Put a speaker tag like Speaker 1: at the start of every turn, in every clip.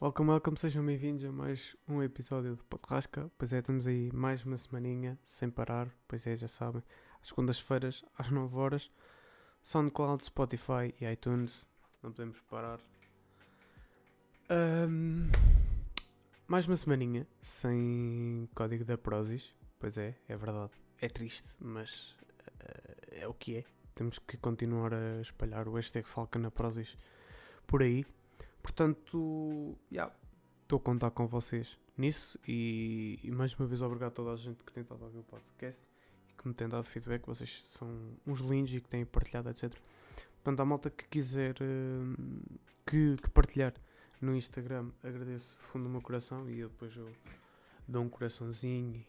Speaker 1: Welcome, welcome, sejam bem-vindos a mais um episódio de Podrasca. Pois é, estamos aí mais uma semaninha sem parar. Pois é, já sabem, às segundas-feiras, às 9 horas, SoundCloud, Spotify e iTunes. Não podemos parar. Ahm, mais uma semaninha sem código da Prozis. Pois é, é verdade. É triste, mas eh, é o que é. Temos que continuar a espalhar o hashtag Falcon na Prozis por aí. Portanto, já, estou a contar com vocês nisso e, e mais uma vez obrigado a toda a gente que tem estado a ouvir o podcast e que me tem dado feedback. Vocês são uns lindos e que têm partilhado, etc. Portanto, a malta que quiser hum, que, que partilhar no Instagram, agradeço do fundo do meu coração e eu depois eu dou um coraçãozinho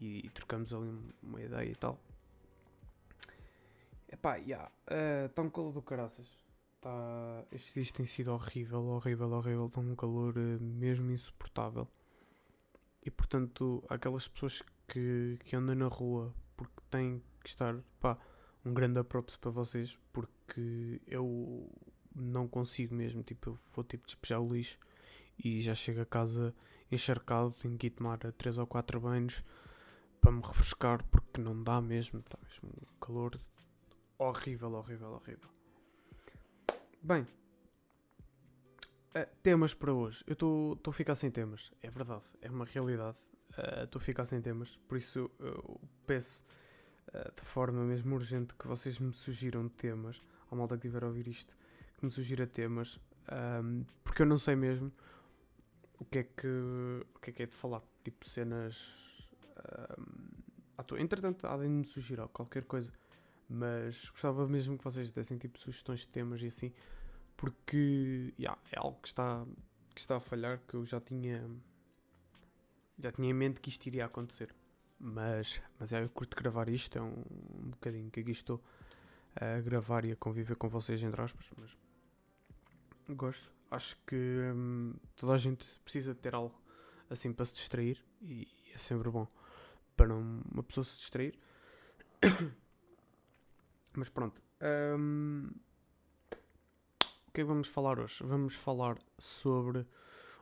Speaker 1: e, e trocamos ali um- uma ideia e tal. Epá, já, está um calor do caraças. Tá, estes dias tem sido horrível, horrível, horrível. Está um calor eh, mesmo insuportável. E portanto, aquelas pessoas que, que andam na rua porque têm que estar. Pá, um grande props para vocês porque eu não consigo mesmo. Tipo, eu vou tipo despejar o lixo e já chego a casa encharcado. Tenho que ir tomar 3 ou 4 banhos para me refrescar porque não dá mesmo. Está mesmo um calor horrível, horrível, horrível. Bem, eh, temas para hoje. Eu estou a ficar sem temas, é verdade, é uma realidade. Estou a ficar sem temas, por isso eu peço eh, de forma mesmo urgente que vocês me sugiram temas. À malta que tiver a ouvir isto, que me sugira temas, ahm, porque eu não sei mesmo o que é que, o que, é, que é de falar. Tipo cenas. toa. Entretanto, há de me sugerir qualquer coisa mas gostava mesmo que vocês dessem tipo sugestões de temas e assim, porque yeah, é algo que está, que está a falhar, que eu já tinha já tinha em mente que isto iria acontecer. Mas, mas é, eu curto gravar isto, é um, um bocadinho que aqui estou a gravar e a conviver com vocês, entre aspas, mas gosto. Acho que hum, toda a gente precisa de ter algo assim para se distrair e é sempre bom para um- uma pessoa se distrair. Mas pronto. hum, é que vamos falar hoje? Vamos falar sobre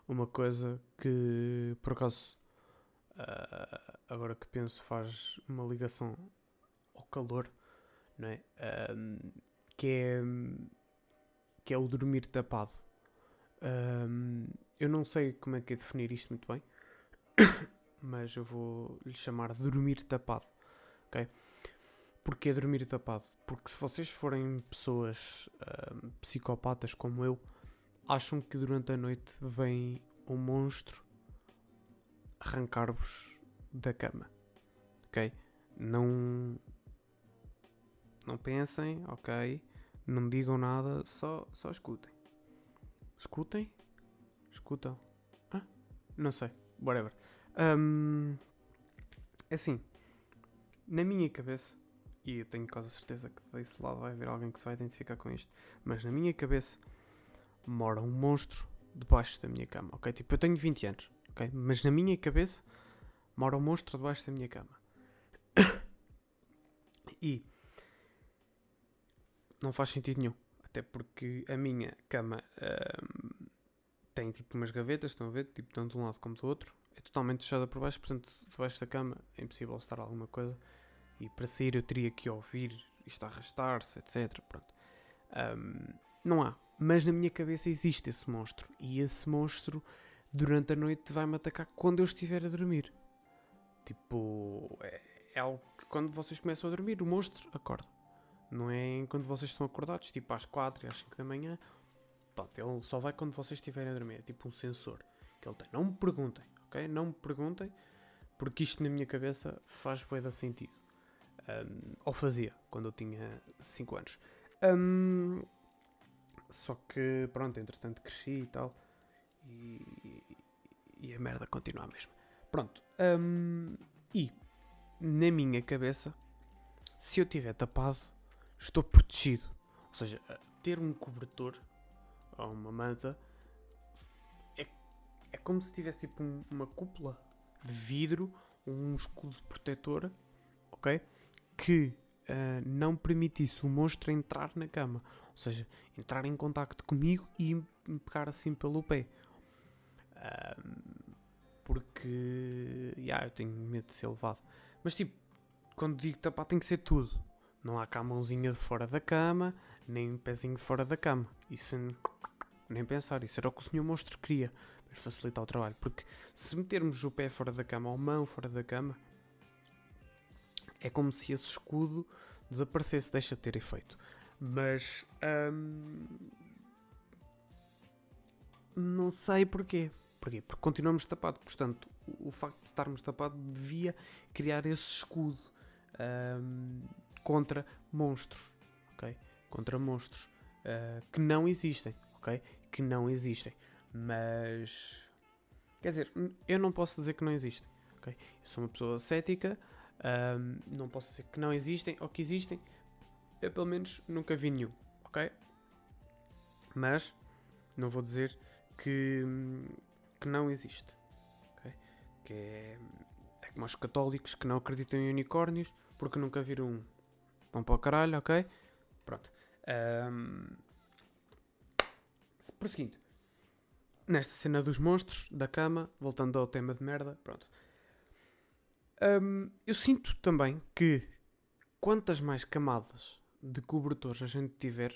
Speaker 1: uma coisa que, por acaso, ah, agora que penso, faz uma ligação ao calor, não é? Hum, que é que é o dormir tapado. Hum, eu não sei como é que é definir isto muito bem, mas eu vou lhe chamar de dormir tapado, ok? Porquê dormir tapado? Porque se vocês forem pessoas ahm, psicopatas como eu, acham que durante a noite vem um monstro arrancar-vos da cama. Ok? Não. Não pensem, ok? Não digam nada, só, só escutem. Escutem? Escutam? Ah? Não sei. Whatever. Ahm, é assim. Na minha cabeça, e eu tenho quase certeza que desse lado vai haver alguém que se vai identificar com isto, mas na minha cabeça mora um monstro debaixo da minha cama, ok? Tipo, eu tenho 20 anos, ok? Mas na minha cabeça mora um monstro debaixo da minha cama. e não faz sentido nenhum, até porque a minha cama ahm, tem tipo umas gavetas, estão a ver? Tipo, tanto de um lado como do outro. É totalmente fechada por baixo, portanto, debaixo da cama é impossível estar alguma coisa e para sair eu teria que ouvir isto arrastar-se, etc. Pronto. Ahm, não há. Mas na minha cabeça existe esse monstro. E esse monstro, durante a noite, vai-me atacar quando eu estiver a dormir. Tipo, é, é algo que quando vocês começam a dormir, o monstro acorda. Não é enquanto vocês estão acordados, tipo às 4 e às 5 da manhã. Pronto, ele só vai quando vocês estiverem a dormir. É tipo um sensor que ele tem. Não me perguntem, ok? Não me perguntem, porque isto na minha cabeça faz bué sentido. Um, ou fazia, quando eu tinha 5 anos. Um, só que, pronto, entretanto cresci e tal. E, e a merda continua a mesma. Pronto. um, e, na minha cabeça, se eu tiver tapado, estou protegido. Ou seja, ter um cobertor ou uma manta é, é como se tivesse tipo um- uma cúpula de vidro, um escudo protetor, ok? Que ah, não permitisse o monstro entrar na cama. Ou seja, entrar em contacto comigo e me pegar assim pelo pé. Um, porque, yeah, eu tenho medo de ser levado. Mas tipo, quando digo tapar tem que ser tudo. Não há cá mãozinha de fora da cama, nem pezinho de fora da cama. Isso nem pensar, isso era o que o senhor monstro queria para facilitar o trabalho. Porque se metermos o pé fora da cama ou a mão fora da cama, é como se esse escudo desaparecesse, deixa de ter efeito. Mas hum, não sei porquê. Porquê? Porque continuamos tapados. Portanto, o, o, facto de estarmos tapados devia criar esse escudo hum, contra monstros. ok? Contra monstros uh, que não existem. ok? Que não existem. Mas. Quer dizer, eu não posso dizer que não existem. ok? Eu sou uma pessoa cética. Um, não posso dizer que não existem ou que existem. Eu pelo menos nunca vi nenhum, ok? Mas não vou dizer que, que não existe. Que é, é como os católicos que não acreditam em unicórnios porque nunca viram um. Vão para o caralho, ok? Pronto. Um, prosseguindo. Nesta cena dos monstros, da cama, voltando ao tema de merda, pronto. Um, eu sinto também que quantas mais camadas de cobertores a gente tiver,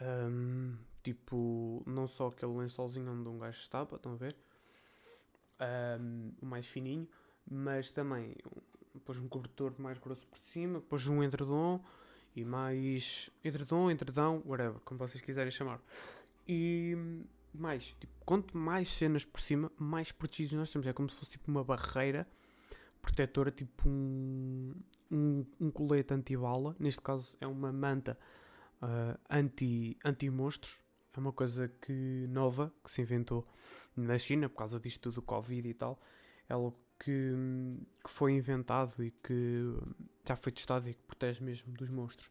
Speaker 1: um, tipo, não só aquele lençolzinho onde um gajo estava, estão a ver? Um, o mais fininho, mas também depois um cobertor mais grosso por cima, depois um edredom e mais edredom, edredão, whatever, como vocês quiserem chamar. E mais, tipo, quanto mais cenas por cima, mais protegidos nós temos. É como se fosse tipo uma barreira protetora, tipo um, um, um colete anti-bala. Neste caso é uma manta uh, anti, anti-monstros. É uma coisa que nova que se inventou na China por causa disto do Covid e tal. É algo que, que foi inventado e que já foi testado e que protege mesmo dos monstros.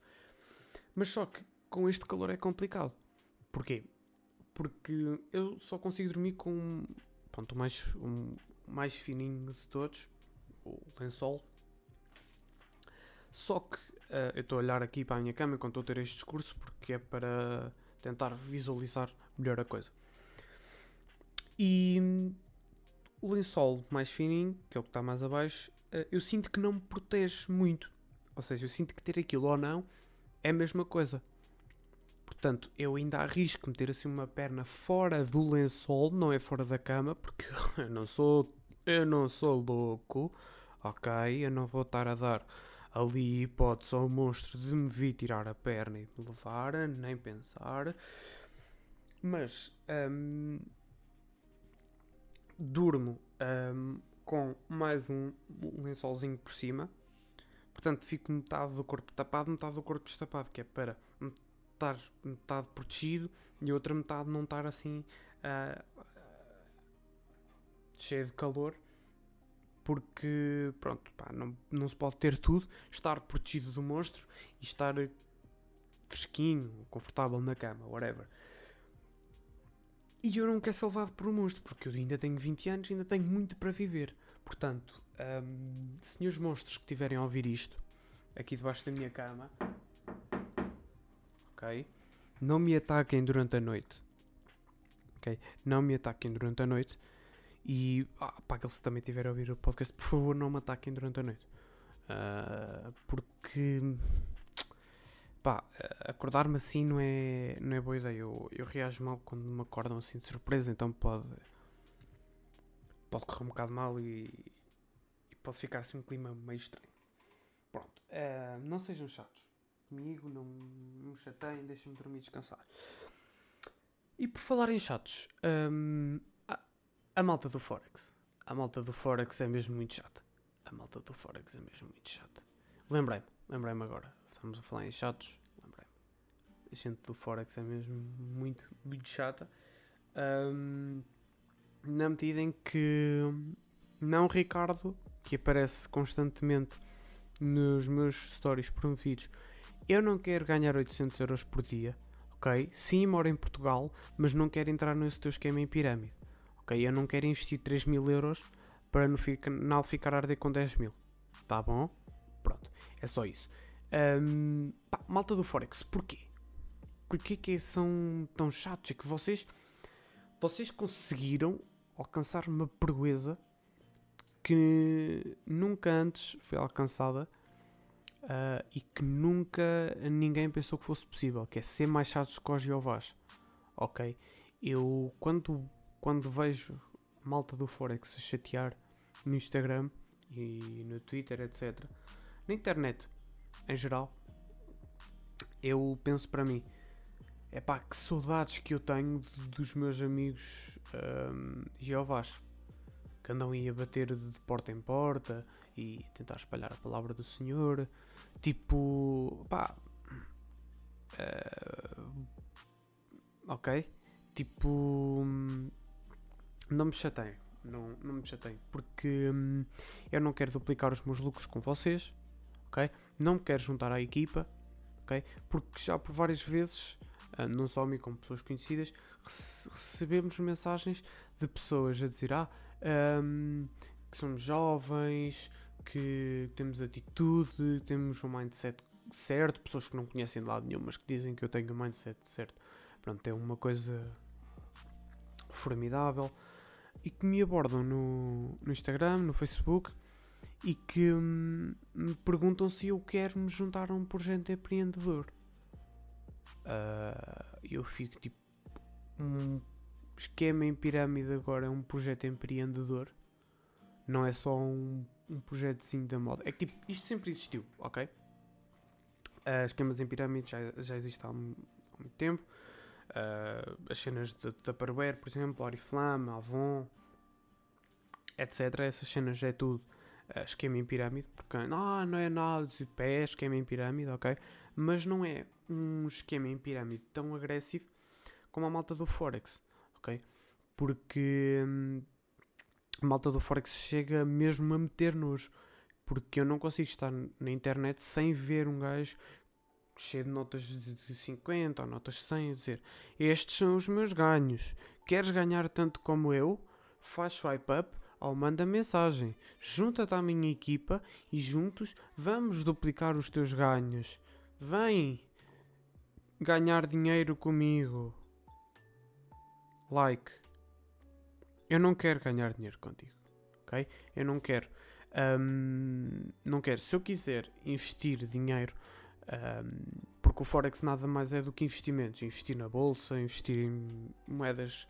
Speaker 1: Mas só que com este calor é complicado. Porquê? Porque eu só consigo dormir com pronto, o mais, um, mais fininho de todos, o lençol. Só que uh, eu estou a olhar aqui para a minha cama enquanto estou a ter este discurso porque é para tentar visualizar melhor a coisa. E o lençol mais fininho, que é o que está mais abaixo, uh, eu sinto que não me protege muito. Ou seja, eu sinto que ter aquilo ou não é a mesma coisa. Portanto, eu ainda arrisco meter assim uma perna fora do lençol, não é fora da cama, porque eu não sou, eu não sou louco ok, eu não vou estar a dar ali hipótese ao monstro de me vir tirar a perna e me levar, nem pensar. Mas um, durmo um, com mais um lençolzinho por cima. Portanto, fico metade do corpo tapado, metade do corpo destapado, que é para estar metade protegido e outra metade não estar assim uh, cheio de calor porque pronto, pá, não, não se pode ter tudo, estar protegido do monstro e estar fresquinho, confortável na cama, whatever. E eu não quero ser levado por um monstro, porque eu ainda tenho 20 anos, ainda tenho muito para viver. Portanto, um, senhores monstros que estiverem a ouvir isto, aqui debaixo da minha cama, ok? Não me ataquem durante a noite, ok? Não me ataquem durante a noite e ah, para aqueles que também tiverem a ouvir o podcast, por favor, não me ataquem durante a noite. Uh, porque pá, acordar-me assim não é, não é boa ideia. Eu, eu reajo mal quando me acordam assim de surpresa, então pode, pode correr um bocado mal e, e pode ficar assim um clima meio estranho. Pronto, uh, não sejam chatos comigo, não, não me chateiem, deixem-me dormir e descansar. E por falar em chatos, um, a malta do Forex. A malta do Forex é mesmo muito chata. A malta do Forex é mesmo muito chata. Lembrei-me, lembrei-me agora. Estamos a falar em chatos. Lembrei-me. A gente do Forex é mesmo muito, muito chata. Um, na medida em que não Ricardo, que aparece constantemente nos meus stories promovidos, eu não quero ganhar 800 euros por dia, ok? Sim, moro em Portugal, mas não quero entrar nesse teu esquema em pirâmide ok? Eu não quero investir 3 mil euros para no final ficar a arder com 10 mil. Tá bom? Pronto, é só isso. Um, pá, malta do Forex, porquê? Porquê que são tão chatos? É que vocês, vocês conseguiram, alcançar uma proeza que nunca antes foi alcançada uh, e que nunca ninguém pensou que fosse possível, que é ser mais chato que os Jeovás. Ok? Eu, quando, quando vejo malta do Forex a chatear no Instagram e no Twitter, etc., na internet em geral, eu penso para mim, é pá, que saudades que eu tenho dos meus amigos um, Jeovás que andam aí a bater de porta em porta e tentar espalhar a palavra do Senhor. Tipo, pá. Uh, ok? Tipo. Não me chateiem. Não, não me chateiem. Porque hum, eu não quero duplicar os meus lucros com vocês. Ok? Não me quero juntar à equipa. Ok? Porque já por várias vezes, uh, não só a mim como pessoas conhecidas, recebemos mensagens de pessoas a dizer: Ah, um, que somos jovens, que temos atitude, temos um mindset certo, pessoas que não conhecem de lado nenhum, mas que dizem que eu tenho um mindset certo. Pronto, é uma coisa formidável e que me abordam no, no Instagram, no Facebook e que hum, me perguntam se eu quero me juntar a um projeto empreendedor. Uh, eu fico tipo um esquema em pirâmide agora é um projeto empreendedor. Não é só um, um projetozinho da moda. É que tipo, isto sempre existiu, ok? Uh, esquemas em pirâmide já, já existem há, há muito tempo. Uh, as cenas de Tupperware, por exemplo, Oriflame, Avon, etc. Essas cenas é tudo uh, esquema em pirâmide. Porque ah, não é nada de pé, esquema em pirâmide, ok? Mas não é um esquema em pirâmide tão agressivo como a malta do Forex ok? Porque hum, a malta do Forex chega mesmo a meter nos porque eu não consigo estar na internet sem ver um gajo cheio de notas de 50 ou notas de 100 a dizer estes são os meus ganhos, queres ganhar tanto como eu? Faz swipe up ou manda mensagem, junta-te à minha equipa e juntos vamos duplicar os teus ganhos. Vem ganhar dinheiro comigo like. Eu não quero ganhar dinheiro contigo, ok? Eu não quero. Um, não quero. Se eu quiser investir dinheiro, um, porque o Forex nada mais é do que investimentos. Investir na bolsa, investir em moedas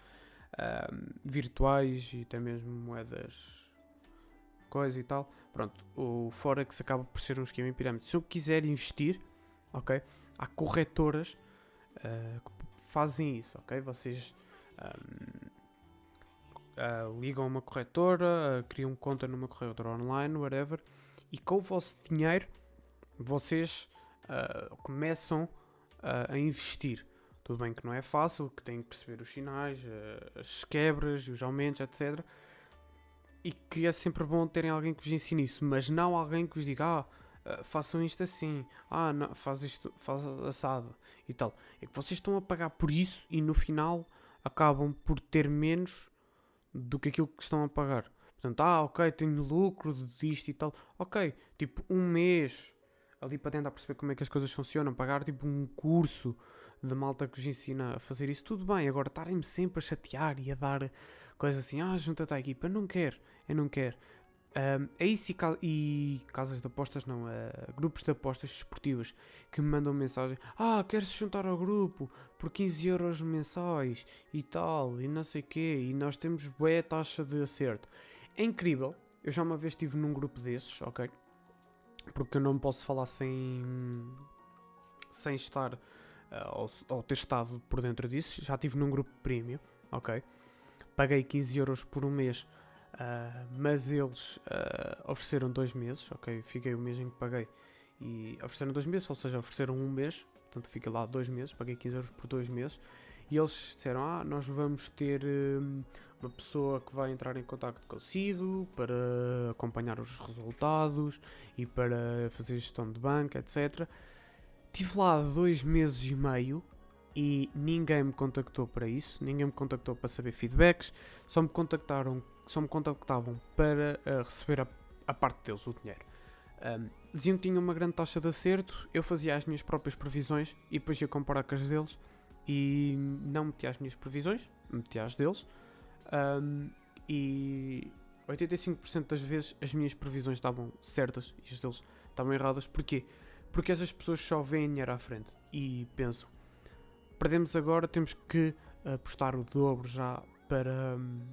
Speaker 1: um, virtuais e até mesmo moedas coisa e tal. Pronto, o Forex acaba por ser um esquema em pirâmide. Se eu quiser investir, ok? Há corretoras uh, que fazem isso, ok? Vocês uh, ligam a uma corretora, uh, criam conta numa corretora online, whatever, e com o vosso dinheiro vocês uh, começam a investir. Tudo bem que não é fácil, que têm que perceber os sinais, as quebras, os aumentos, etc. E que é sempre bom terem alguém que vos ensine isso, mas não alguém que vos diga, ah, façam isto assim, ah, não, faz isto, faz assado e tal. É que vocês estão a pagar por isso e no final acabam por ter menos do que aquilo que estão a pagar. Portanto, ah, ok, tenho lucro disto e tal. Ok, tipo, um mês ali para tentar perceber como é que as coisas funcionam, pagar tipo um curso de malta que vos ensina a fazer isso, tudo bem. Agora, estarem-me sempre a chatear e a dar coisas assim, ah, junta-te à equipa, eu não quero, eu não quero. Um, é isso e, e, casas de apostas, não, uh, grupos de apostas esportivas que me mandam mensagem: Ah, queres juntar ao grupo por 15 euros mensais e tal, e não sei o quê, e nós temos boa taxa de acerto. É incrível, eu já uma vez estive num grupo desses, ok? Porque eu não posso falar sem, sem estar uh, ou, ou ter estado por dentro disso. Já estive num grupo premium, ok? Paguei 15 euros por um mês Uh, mas eles uh, ofereceram dois meses, ok? Fiquei o mês em que paguei e ofereceram dois meses, ou seja, ofereceram um mês, portanto fiquei lá dois meses, paguei 15 euros por dois meses e eles disseram: Ah, nós vamos ter uma pessoa que vai entrar em contato consigo para acompanhar os resultados e para fazer gestão de banca, etc. Tive lá dois meses e meio e ninguém me contactou para isso, ninguém me contactou para saber feedbacks, só me contactaram só me contactavam para uh, receber a, a, parte deles, o dinheiro. Um, diziam que tinham uma grande taxa de acerto, eu fazia as minhas próprias previsões e depois ia comparar com as deles e não metia as minhas previsões, metia as deles. Um, E 85% das vezes as minhas previsões estavam certas e as deles estavam erradas. Porquê? Porque essas pessoas só veem dinheiro à frente e pensam: perdemos agora, temos que apostar o dobro já para, hum,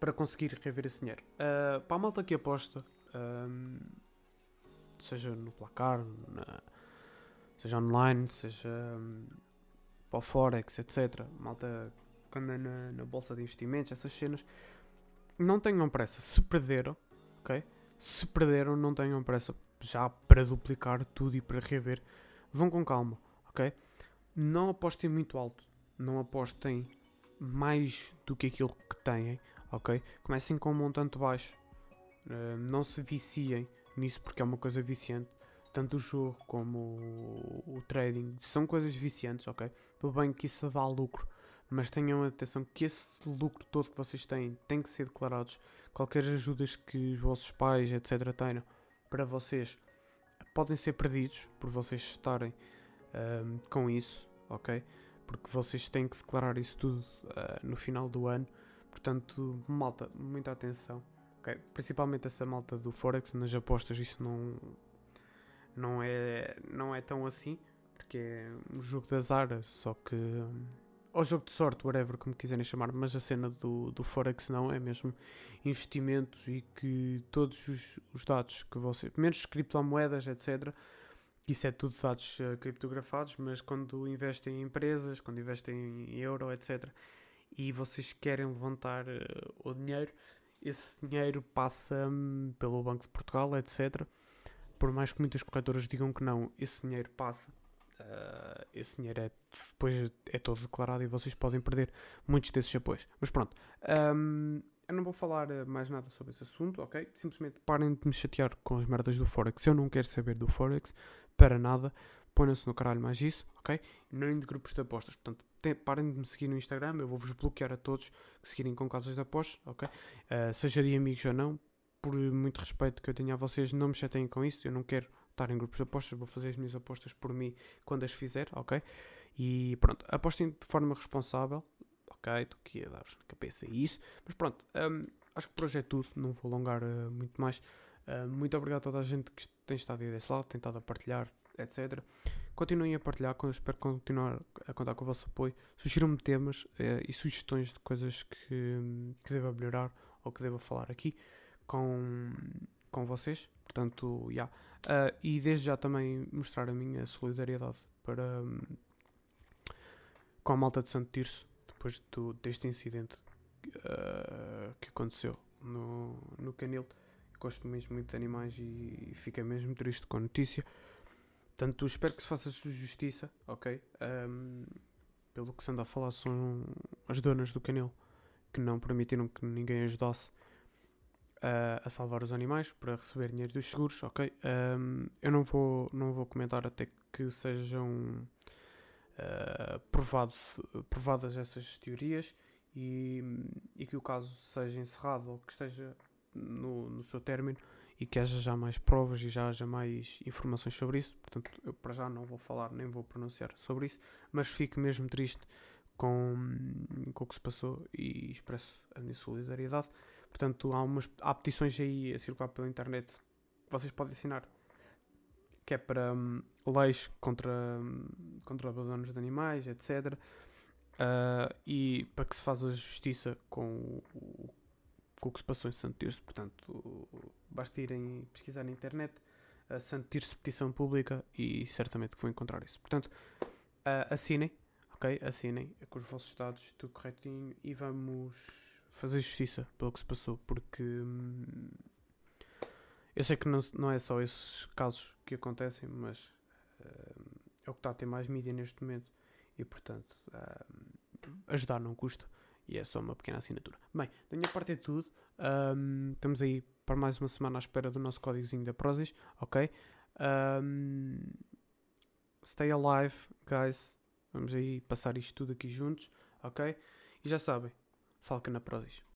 Speaker 1: para conseguir rever esse dinheiro. Uh, para a malta que aposta, um, seja no placar, na, seja online, seja um, para o Forex, etc. Malta que anda na, na bolsa de investimentos, essas cenas, não tenham pressa. Se perderam, ok? Se perderam, não tenham pressa já para duplicar tudo e para rever. Vão com calma, ok? Não apostem muito alto. Não apostem mais do que aquilo que têm, ok? Comecem com um montante baixo. Uh, não se viciem nisso porque é uma coisa viciante. Tanto o jogo como o, o trading são coisas viciantes, ok? Tudo bem que isso dá lucro, mas tenham atenção que esse lucro todo que vocês têm tem que ser declarados. Qualquer ajudas que os vossos pais, etc., tenham para vocês podem ser perdidos por vocês estarem um, com isso, ok? Porque vocês têm que declarar isso tudo uh, no final do ano. Portanto, malta, muita atenção. Okay? Principalmente essa malta do Forex, nas apostas, isso não, não, é, não é tão assim, porque é um jogo de azar, só que. Um, ou jogo de sorte, whatever, como quiserem chamar, mas a cena do, do Forex não, é mesmo investimentos e que todos os, os dados que você. menos criptomoedas, etc. Isso é tudo dados uh, criptografados, mas quando investem em empresas, quando investem em euro, etc. e vocês querem levantar uh, o dinheiro, esse dinheiro passa um, pelo Banco de Portugal, etc. Por mais que muitas corretoras digam que não, esse dinheiro passa Uh, esse dinheiro é, depois é todo declarado e vocês podem perder muitos desses apoios. Mas pronto, um, eu não vou falar mais nada sobre esse assunto, ok? Simplesmente parem de me chatear com as merdas do Forex. Eu não quero saber do Forex para nada. Ponham-se no caralho mais isso, ok? Nem de grupos de apostas. Portanto, parem de me seguir no Instagram. Eu vou-vos bloquear a todos que seguirem com casas de apostas, ok? Uh, seja de amigos ou não, por muito respeito que eu tenho a vocês, não me chateiem com isso. Eu não quero estar em grupos de apostas, vou fazer as minhas apostas por mim quando as fizer, ok? E pronto, apostem de forma responsável, ok? Estou aqui a dar na cabeça isso, mas pronto, um, acho que por hoje é tudo, não vou alongar uh, muito mais. Uh, muito obrigado a toda a gente que tem estado aí desse lado, tem estado a partilhar, etc. Continuem a partilhar, espero continuar a contar com o vosso apoio. Sugiram-me temas uh, e sugestões de coisas que, que deva melhorar ou que deva falar aqui com, com vocês. Portanto, já. Yeah. Uh, e desde já também mostrar a minha solidariedade para um, com a malta de Santo Tirso depois do, deste incidente uh, que aconteceu no, no Canil. Gosto mesmo muito de animais e, e fiquei mesmo triste com a notícia. Portanto, espero que se faça justiça, ok? Um, pelo que se anda a falar, são as donas do canil que não permitiram que ninguém ajudasse uh, a salvar os animais para receber dinheiro dos seguros, ok? Um, eu não vou, não vou comentar até que sejam uh, provado, provadas essas teorias e, e, que o caso seja encerrado ou que esteja no, no seu término e que haja já mais provas e já haja mais informações sobre isso. Portanto, eu para já não vou falar nem vou pronunciar sobre isso, mas fico mesmo triste com, com o que se passou e expresso a minha solidariedade. Portanto, há, umas, há petições aí a circular pela internet que vocês podem assinar que é para um, leis contra, um, contra abandonos de animais, etc. Uh, ah, e para que se faça justiça com o, com o que se passou em Santo Tirso. Portanto, basta irem pesquisar na internet uh, Santo Tirso Petição Pública e certamente que vão encontrar isso. Portanto, uh, assinem, ok? Assinem com os vossos dados, tudo corretinho e vamos fazer justiça pelo que se passou, porque hum, eu sei que não, não é só esses casos que acontecem, mas uh, é o que está a ter mais mídia neste momento e, portanto, uh, ajudar não custa e é só uma pequena assinatura. Bem, da minha parte é tudo. Estamos aí para mais uma semana à espera do nosso códigozinho da Prozis, ok? Stay alive, guys. Vamos aí passar isto tudo aqui juntos, ok? E já sabem, Falca na Prozis.